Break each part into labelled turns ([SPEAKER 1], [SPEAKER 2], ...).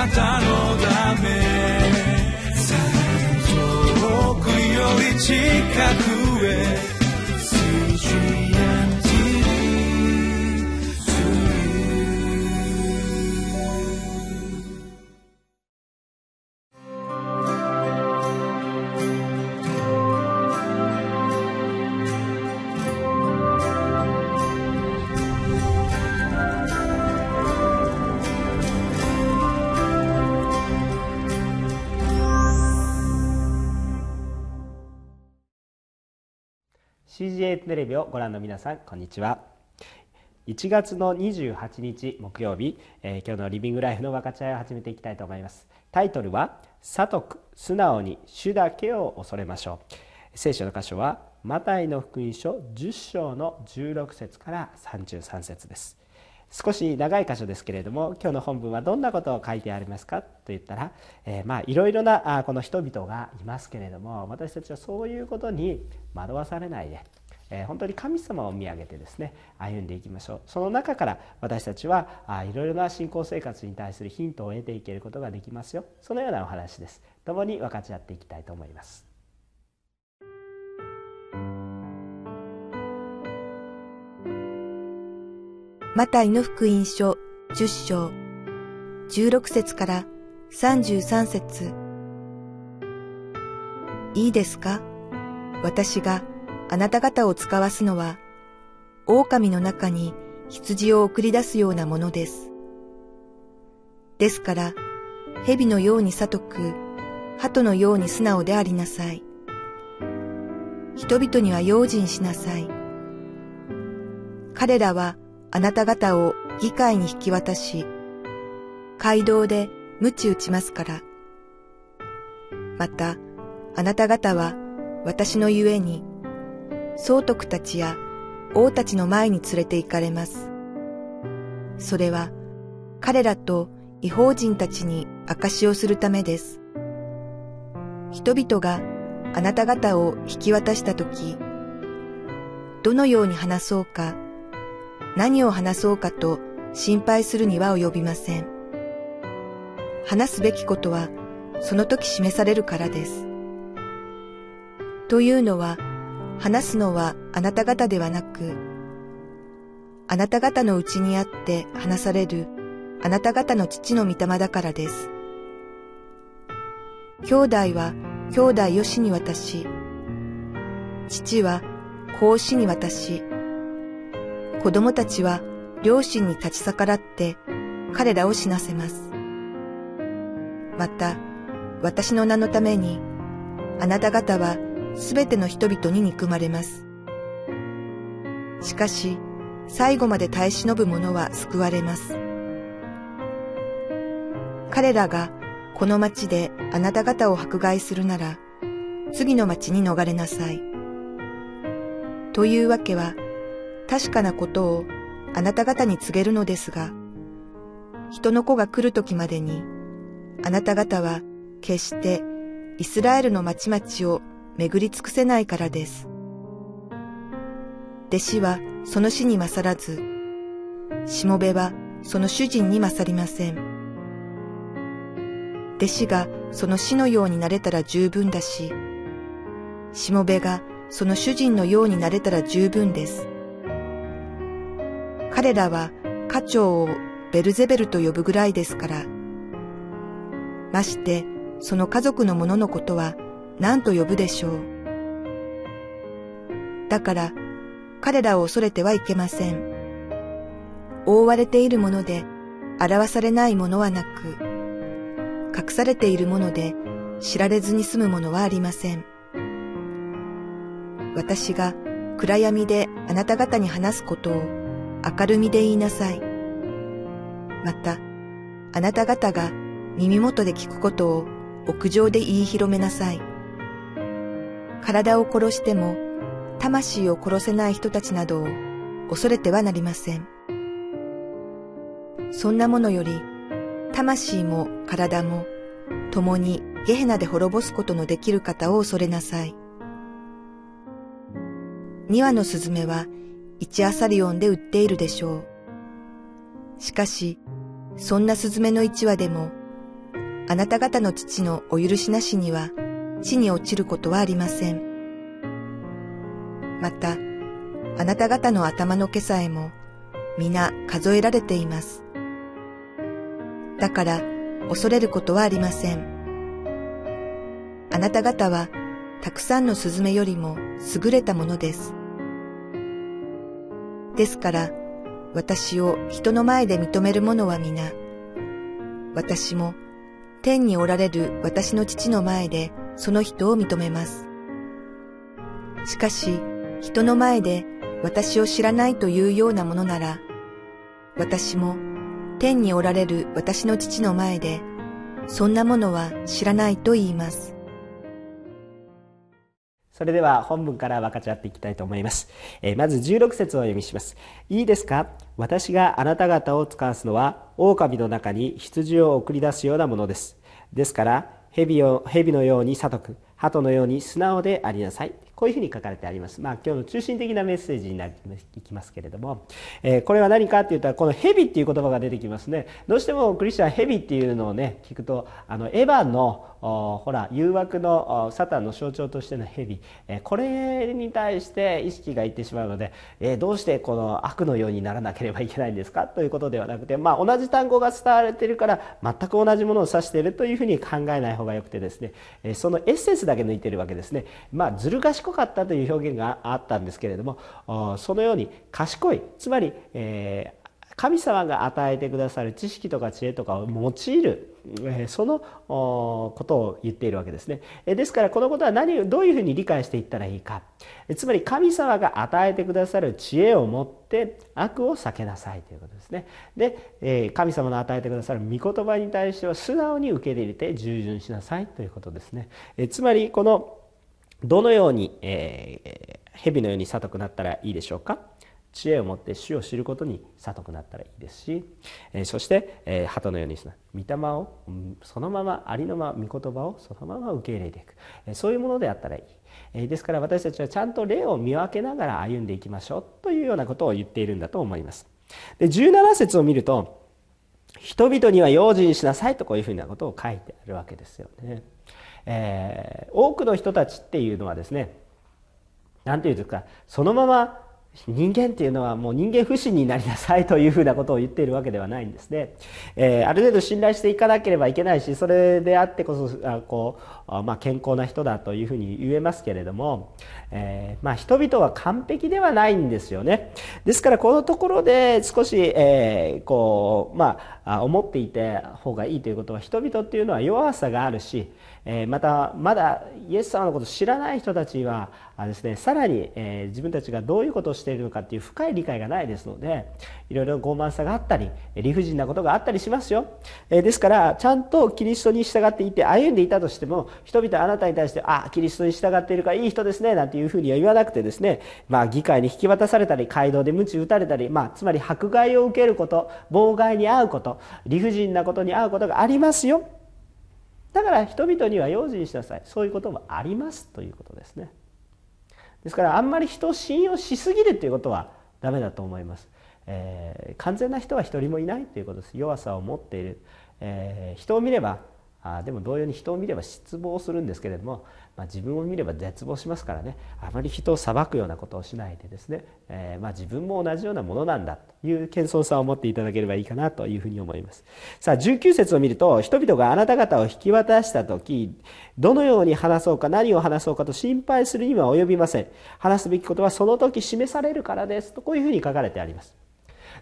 [SPEAKER 1] なたのため。遠くより近く。CGA
[SPEAKER 2] テレビをご覧の皆さんこんにちは。1月の28日木曜日、えー、今日のリビングライフの分かち合いを始めていきたいと思います。タイトルは「悟く素直に主だけを恐れましょう」聖書の箇所はマタイの福音書10章の16節から33節です。少し長い箇所ですけれども今日の本文はどんなことを書いてありますか？と言ったら、えー、まあいろいろなあこの人々がいますけれども私たちはそういうことに惑わされないでえ本当に神様を見上げてですね歩んでいきましょう。その中から私たちはいろいろな信仰生活に対するヒントを得ていけることができますよ。そのようなお話です。共に分かち合っていきたいと思います。
[SPEAKER 3] マタイの福音書10章16節から33節いいですか？私があなた方を使わすのは、狼の中に羊を送り出すようなものです。ですから、蛇のように悟く、鳩のように素直でありなさい。人々には用心しなさい。彼らはあなた方を議会に引き渡し、街道で鞭打ちますから。また、あなた方は私のゆえに総督たちや王たちの前に連れて行かれます。それは彼らと違法人たちに証をするためです。人々があなた方を引き渡したとき、どのように話そうか、何を話そうかと心配するには及びません。話すべきことはその時示されるからです。というのは、話すのはあなた方ではなく、あなた方のうちにあって話されるあなた方の父の御霊だからです。兄弟は兄弟よしに渡し、父は子を死に渡し、子供たちは両親に立ち逆らって彼らを死なせます。また、私の名のために、あなた方はすべての人々に憎まれます。しかし、最後まで耐え忍ぶ者は救われます。彼らがこの町であなた方を迫害するなら、次の町に逃れなさい。というわけは、確かなことをあなた方に告げるのですが、人の子が来る時までに、あなた方は決してイスラエルの町々を巡り尽くせないからです。弟子はその死に勝らず、しもべはその主人に勝りません。弟子がその死のようになれたら十分だし、しもべがその主人のようになれたら十分です。彼らは家長をベルゼベルと呼ぶぐらいですから、ましてその家族の者のことは何と呼ぶでしょう。だから、彼らを恐れてはいけません。覆われているもので表されないものはなく、隠されているもので知られずに済むものはありません。私が暗闇であなた方に話すことを明るみで言いなさい。また、あなた方が耳元で聞くことを屋上で言い広めなさい。体を殺しても魂を殺せない人たちなどを恐れてはなりません。そんなものより魂も体も共にゲヘナで滅ぼすことのできる方を恐れなさい。二羽のスズメは一アサリオンで売っているでしょう。しかし、そんなスズメの一羽でもあなた方の父のお許しなしには地に落ちることはありません。また、あなた方の頭の毛さえも皆数えられています。だから恐れることはありません。あなた方はたくさんのスズメよりも優れたものです。ですから、私を人の前で認める者は皆、私も天におられる私の父の前でその人を認めます。しかし、人の前で私を知らないというようなものなら、私も天におられる私の父の前で、そんなものは知らないと言います。
[SPEAKER 2] それでは本文から分かち合っていきたいと思います。えー、まず16節を読みします。いいですか？私があなた方を使わすのは、狼の中に羊を送り出すようなものです。ですから、蛇を蛇のように悟く、鳩のように素直でありなさい。こういうふうに書かれてあります。まあ、今日の中心的なメッセージになりきますけれども、えー、これは何かって言ったら、この蛇っていう言葉が出てきますね。どうしてもクリスチャン蛇っていうのをね、聞くと、あの、エヴァの、ほら、誘惑のサタンの象徴としての蛇、えー、これに対して意識がいってしまうので、えー、どうしてこの悪のようにならなければいけないんですか？ということではなくて、まあ、同じ単語が伝われているから、全く同じものを指しているというふうに考えない方がよくてですね、えそのエッセンスだけ抜いているわけですね。まあ、ずる賢かったという表現があったんですけれどもそのように賢いつまり、えー、神様が与えてくださる知識とか知恵とかを用いるそのことを言っているわけですね。ですからこのことは何どういうふうに理解していったらいいか。つまり神様が与えてくださる知恵を持って悪を避けなさいということですね。で神様の与えてくださる御言葉に対しては素直に受け入れて従順しなさいということですね。つまりこのどのように、えー、蛇のように悟くなったらいいでしょうか？知恵を持って主を知ることに悟くなったらいいですし、えー、そして、えー、鳩のようにすな御霊を、そのままありのまま御言葉をそのまま受け入れていく、えー、そういうものであったらいい、えー、ですから私たちはちゃんと霊を見分けながら歩んでいきましょう。というようなことを言っているんだと思います。で17節を見ると人々には用心しなさいとこういうふうなことを書いてあるわけですよね。えー、多くの人たちっていうのはですね何て言うんですかそのまま人間っていうのはもう人間不信になりなさいというふうなことを言っているわけではないんですね。えー、ある程度信頼していかなければいけないしそれであってこそあこう、まあ、健康な人だというふうに言えますけれども、えー、まあ、人々は完璧ではないんですよね。ですからこのところで少し、えー、こうまあ思っていて方がいいということは人々っていうのは弱さがあるしえまたまだイエス様のことを知らない人たちはですねさらに、え自分たちがどういうことをしているのかっていう深い理解がないですのでいろいろ傲慢さがあったり理不尽なことがあったりしますよ、えですからちゃんとキリストに従っていて歩んでいたとしても人々はあなたに対して「あキリストに従っているからいい人ですね」なんていうふうには言わなくてですね、まあ、議会に引き渡されたり街道で鞭打たれたり、まあ、つまり迫害を受けること妨害に遭うこと理不尽なことに遭うことがありますよ。だから人々には用心しなさい。そういうこともありますということですね。ですからあんまり人を信用しすぎるということはダメだと思います、えー、完全な人は一人もいないということです。弱さを持っている、えー、人を見ればあでも同様に人を見れば失望するんですけれどもまあ、自分を見れば絶望しますからね。あまり人を裁くようなことをしないでですね、えー、まあ自分も同じようなものなんだという謙遜さを持っていただければいいかなというふうに思います。さあ19節を見ると人々があなた方を引き渡した時どのように話そうか何を話そうかと心配するには及びません。話すべきことはその時示されるからですとこういうふうに書かれてあります。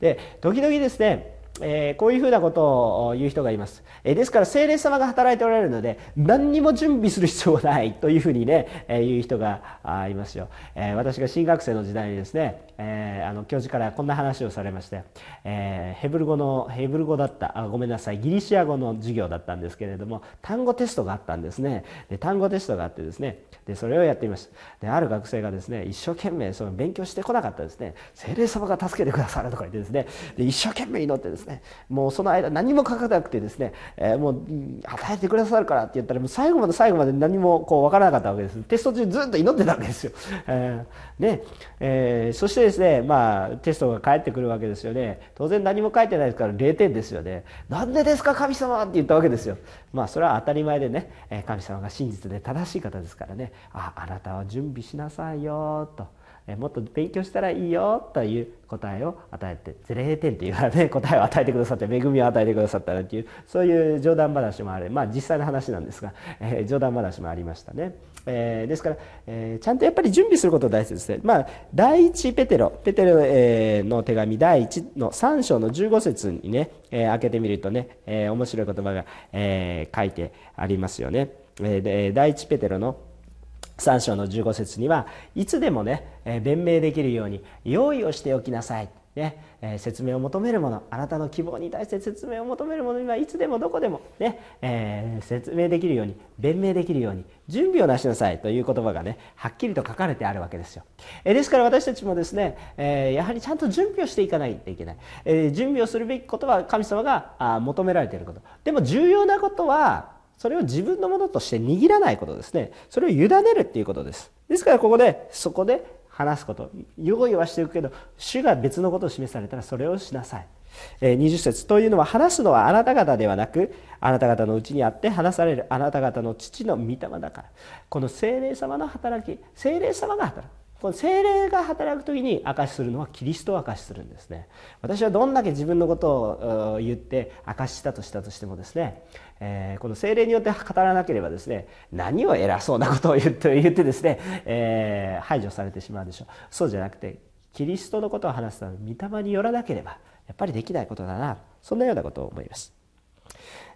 [SPEAKER 2] で時々ですねえー、こういうふうなことを言う人がいます、えー、ですから聖霊様が働いておられるので何にも準備する必要がないというふうにね、えー、言う人がいますよ、え私が新学生の時代にですね、えあの教授からこんな話をされまして、えヘブル語のヘブル語だったあごめんなさいギリシア語の授業だったんですけれども単語テストがあったんですね。で単語テストがあってですねでそれをやっていましたである学生がですね一生懸命その勉強してこなかったですね。聖霊様が助けてくださるとか言ってですねで一生懸命祈ってですねですね。もうその間何も書かなくてですね、えー、もう与えてくださるからって言ったらもう最後まで最後まで何もこう分からなかったわけです。テスト中ずっと祈ってたわけですよ、えー、で、えー、そしてですねまあテストが返ってくるわけですよね。当然何も書いてないですから0点ですよね。なんでですか神様って言ったわけですよ。まあそれは当たり前でね神様が真実で正しい方ですからね。ああなたは準備しなさいよと。もっと勉強したらいいよという答えを与えて0点という、ね、答えを与えてくださって恵みを与えてくださったらというそういう冗談話もあるまあ実際の話なんですが、えー、冗談話もありましたね。えー、ですから、えー、ちゃんとやっぱり準備することが大切ですね。まあ、第一ペテロ、ペテロ、え、の手紙第一の3章の15節にね、えー、開けてみるとね、えー、面白い言葉が、えー、書いてありますよね。えー、第一ペテロの3章の15節にはいつでもね、え弁明できるように用意をしておきなさい、ねえ説明を求めるものあなたの希望に対して説明を求めるものにはいつでもどこでもね、えー、説明できるように弁明できるように準備をなしなさいという言葉がねはっきりと書かれてあるわけですよ、えですから私たちもですね、えやはりちゃんと準備をしていかないといけない、え準備をするべきことは神様が求められていること。でも重要なことはそれを自分のものとして握らないことですね。それを委ねるっていうことです。ですからここでそこで話すこと用意はしていくけど主が別のことを示されたらそれをしなさい。20節。というのは話すのはあなた方ではなくあなた方のうちにあって話されるあなた方の父の御霊だから。この精霊様の働き精霊様が働く。この精霊が働く時に証しするのはキリストを証しするんですね。私はどんだけ自分のことを言って証ししたとしたとしてもですね、えー、この精霊によって語らなければですね何を偉そうなことを言って 言ってですね、えー、排除されてしまうでしょう。そうじゃなくてキリストのことを話すのは御霊によらなければやっぱりできないことだなそんなようなことを思います。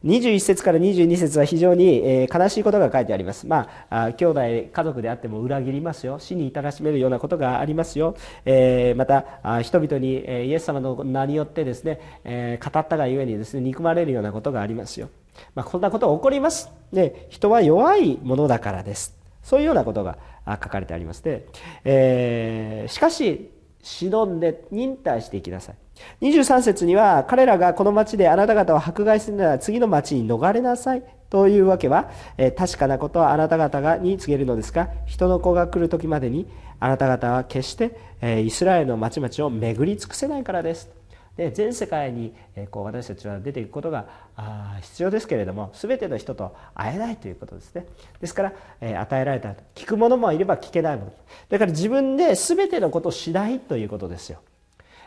[SPEAKER 2] 21節から22節は非常に、え悲しいことが書いてあります。まあ、兄弟、家族であっても裏切りますよ。死に至らしめるようなことがありますよ。えー、また、人々に、えイエス様の名によってですね、えー、語ったがゆえにですね、憎まれるようなことがありますよ。まあ、こんなこと起こります。で、人は弱いものだからです。そういうようなことが書かれてありますで、えー、しかし、忍んで忍耐していきなさい。23節には彼らがこの町であなた方を迫害するなら次の町に逃れなさい。というわけは、え、確かなことはあなた方がに告げるのですが人の子が来る時までにあなた方は決して、え、イスラエルの町々を巡り尽くせないからです。で全世界に、え、こう私たちは出ていくことがあ必要ですけれども全ての人と会えないということですね。ですから、え、与えられた聞く者もいれば聞けないもの。だから自分で全てのことをしないということですよ。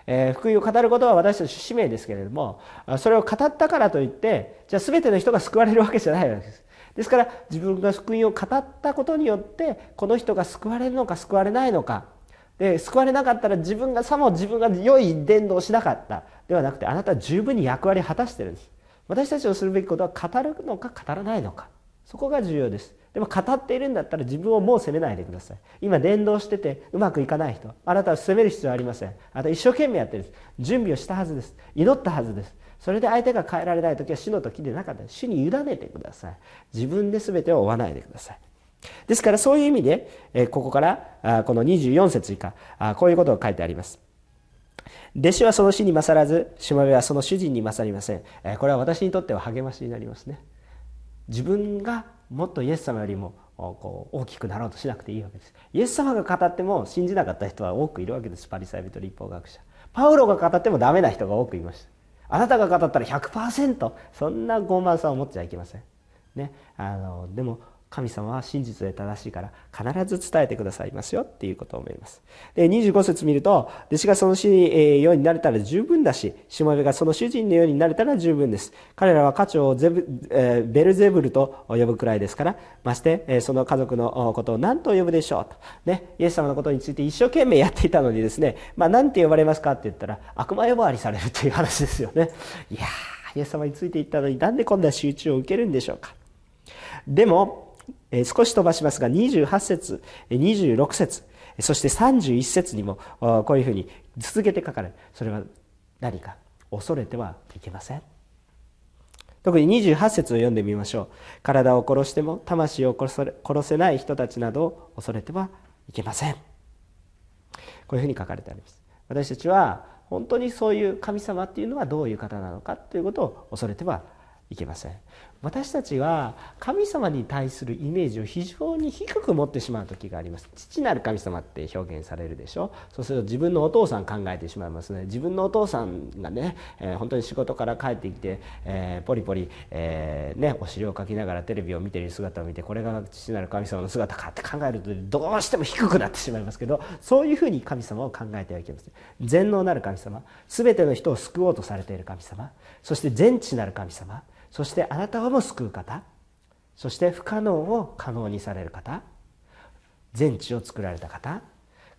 [SPEAKER 2] えー、福音を語ることは私たち使命ですけれどもそれを語ったからといってじゃあ全ての人が救われるわけじゃないわけです。ですから自分が福音を語ったことによってこの人が救われるのか救われないのか。で救われなかったら自分がさも自分が良い伝道をしなかった。ではなくてあなたは十分に役割を果たしてるんです。私たちのするべきことは語るのか語らないのか。そこが重要です。でも語っているんだったら自分をもう責めないでください。今伝道しててうまくいかない人。あなたは責める必要はありません。あなた一生懸命やってるんです。準備をしたはずです。祈ったはずです。それで相手が変えられない時は死の時でなかった。主に委ねてください。自分で全てを追わないでください。ですからそういう意味で、ここからこの24節以下こういうことが書いてあります。弟子はその死に勝らずしもべはその主人に勝りません。これは私にとっては励ましになりますね。自分がもっとイエス様よりもこう大きくなろうとしなくていいわけです。イエス様が語っても信じなかった人は多くいるわけです。パリサイ人立法学者。パウロが語ってもダメな人が多くいました。あなたが語ったら100%そんな傲慢さを持っちゃいけません。ね。あのでも神様は真実で正しいから必ず伝えてくださいますよっていうことを思います。で、25節見ると、弟子がその死にようになれたら十分だし、しもべがその主人のようになれたら十分です。彼らは家長をゼブ、え、ベルゼブルと呼ぶくらいですから、まして、え、その家族のことを何と呼ぶでしょうと。ね、イエス様のことについて一生懸命やっていたのにですね、まあ何て呼ばれますかって言ったら、悪魔呼ばわりされるという話ですよね。いやー、イエス様についていったのになんでこんな集中を受けるんでしょうか。でも、少し飛ばしますが28節26節そして31節にもこういうふうに続けて書かれる。それは何か恐れてはいけません。特に28節を読んでみましょう。体を殺しても魂を殺せない人たちなどを恐れてはいけません。こういうふうに書かれてあります。私たちは本当にそういう神様っていうのはどういう方なのかということを恐れてはいけません。私たちは神様に対するイメージを非常に低く持ってしまう時があります。父なる神様って表現されるでしょ？そうすると自分のお父さん考えてしまいますね。自分のお父さんがね、えー、本当に仕事から帰ってきて、えー、ポリポリ、えー、ね、お尻をかきながらテレビを見ている姿を見てこれが父なる神様の姿かって考えるとどうしても低くなってしまいますけどそういうふうに神様を考えてはいけません全能なる神様全ての人を救おうとされている神様そして全知なる神様そしてあなたをも救う方。そして不可能を可能にされる方。全地を作られた方。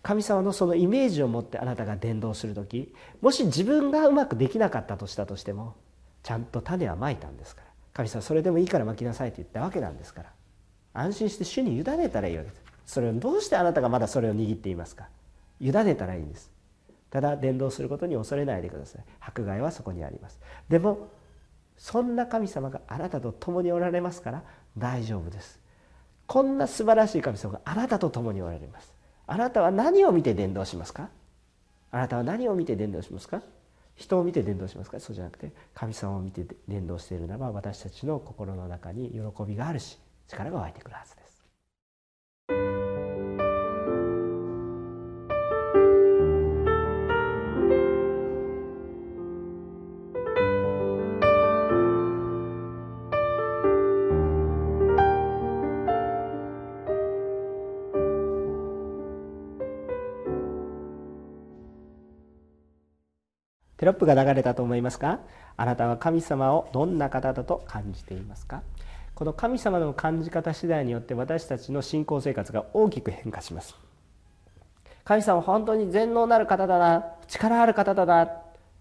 [SPEAKER 2] 神様のそのイメージを持ってあなたが伝道する時もし自分がうまくできなかったとしたとしてもちゃんと種はまいたんですから。神様それでもいいからまきなさいと言ったわけなんですから。安心して主に委ねたらいいわけです。それをどうしてあなたがまだそれを握っていますか。委ねたらいいんです。ただ伝道することに恐れないでください。迫害はそこにあります。でもそんな神様があなたと共におられますから大丈夫です。こんな素晴らしい神様があなたと共におられます。あなたは何を見て伝道しますか？あなたは何を見て伝道しますか？人を見て伝道しますか？そうじゃなくて神様を見て伝道しているならば私たちの心の中に喜びがあるし力が湧いてくるはずです。テロップが流れたと思いますか？あなたは神様をどんな方だと感じていますか？この神様の感じ方次第によって私たちの信仰生活が大きく変化します。神様本当に全能なる方だな。力ある方だな。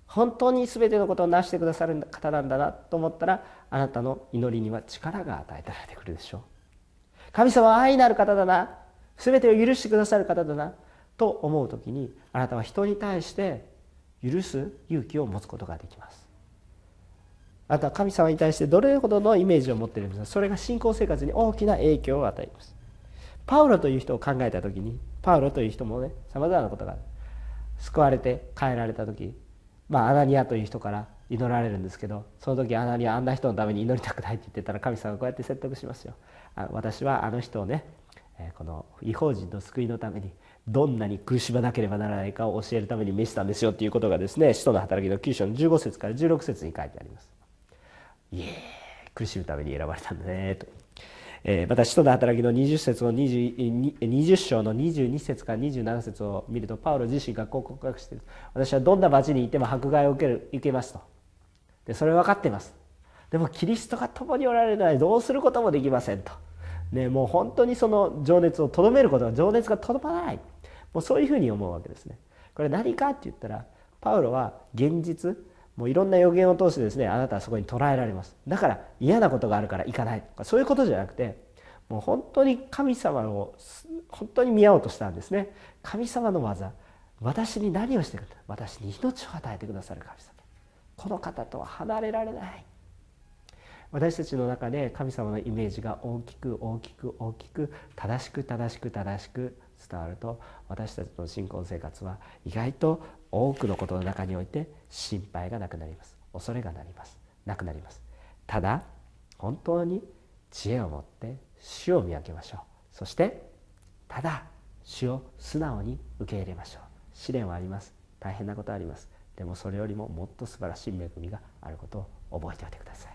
[SPEAKER 2] 本当に全てのことを成してくださる方なんだな。と思ったらあなたの祈りには力が与えられてくるでしょう。神様は愛なる方だな。全てを許してくださる方だな。と思う時にあなたは人に対して許す勇気を持つことができます。あなたは神様に対してどれほどのイメージを持っているんですか。それが信仰生活に大きな影響を与えます。パウロという人を考えた時にパウロという人もねさまざまなことが救われて帰られた時まあアナニアという人から祈られるんですけどその時アナニアあんな人のために祈りたくないって言ってたら神様がこうやって説得しますよ。私はあの人をねこの違法人の救いのためにどんなに苦しまなければならないかを教えるために召したんですよっていうことがですね使徒の働きの9章の15節から16節に書いてあります。いえ苦しむために選ばれたんだねと。えー、また使徒の働きの20節の 20, 20章の22節から27節を見るとパウロ自身がこう告白している。私はどんな町に行っても迫害を受ける受けますと。でそれ分かってます。でもキリストが共におられないどうすることもできませんと、ね、もう本当にその情熱をとどめることが情熱がとどまらない。もうそういうふうに思うわけですね。これ何かって言ったらパウロは現実もういろんな予言を通してですねあなたはそこに捉えられます。だから嫌なことがあるから行かない。とかそういうことじゃなくてもう本当に神様を本当に見合おうとしたんですね。神様の技。私に何をしてくれた？私に命を与えてくださる神様。この方とは離れられない。私たちの中で神様のイメージが大きく大きく大きく正しく正しく正しく伝わると私たちの信仰生活は意外と多くのことの中において心配がなくなります。恐れがなります。なくなりますただ本当に知恵を持って主を見分けましょう。そしてただ主を素直に受け入れましょう。試練はあります。大変なことはあります。でもそれよりももっと素晴らしい恵みがあることを覚えておいてください。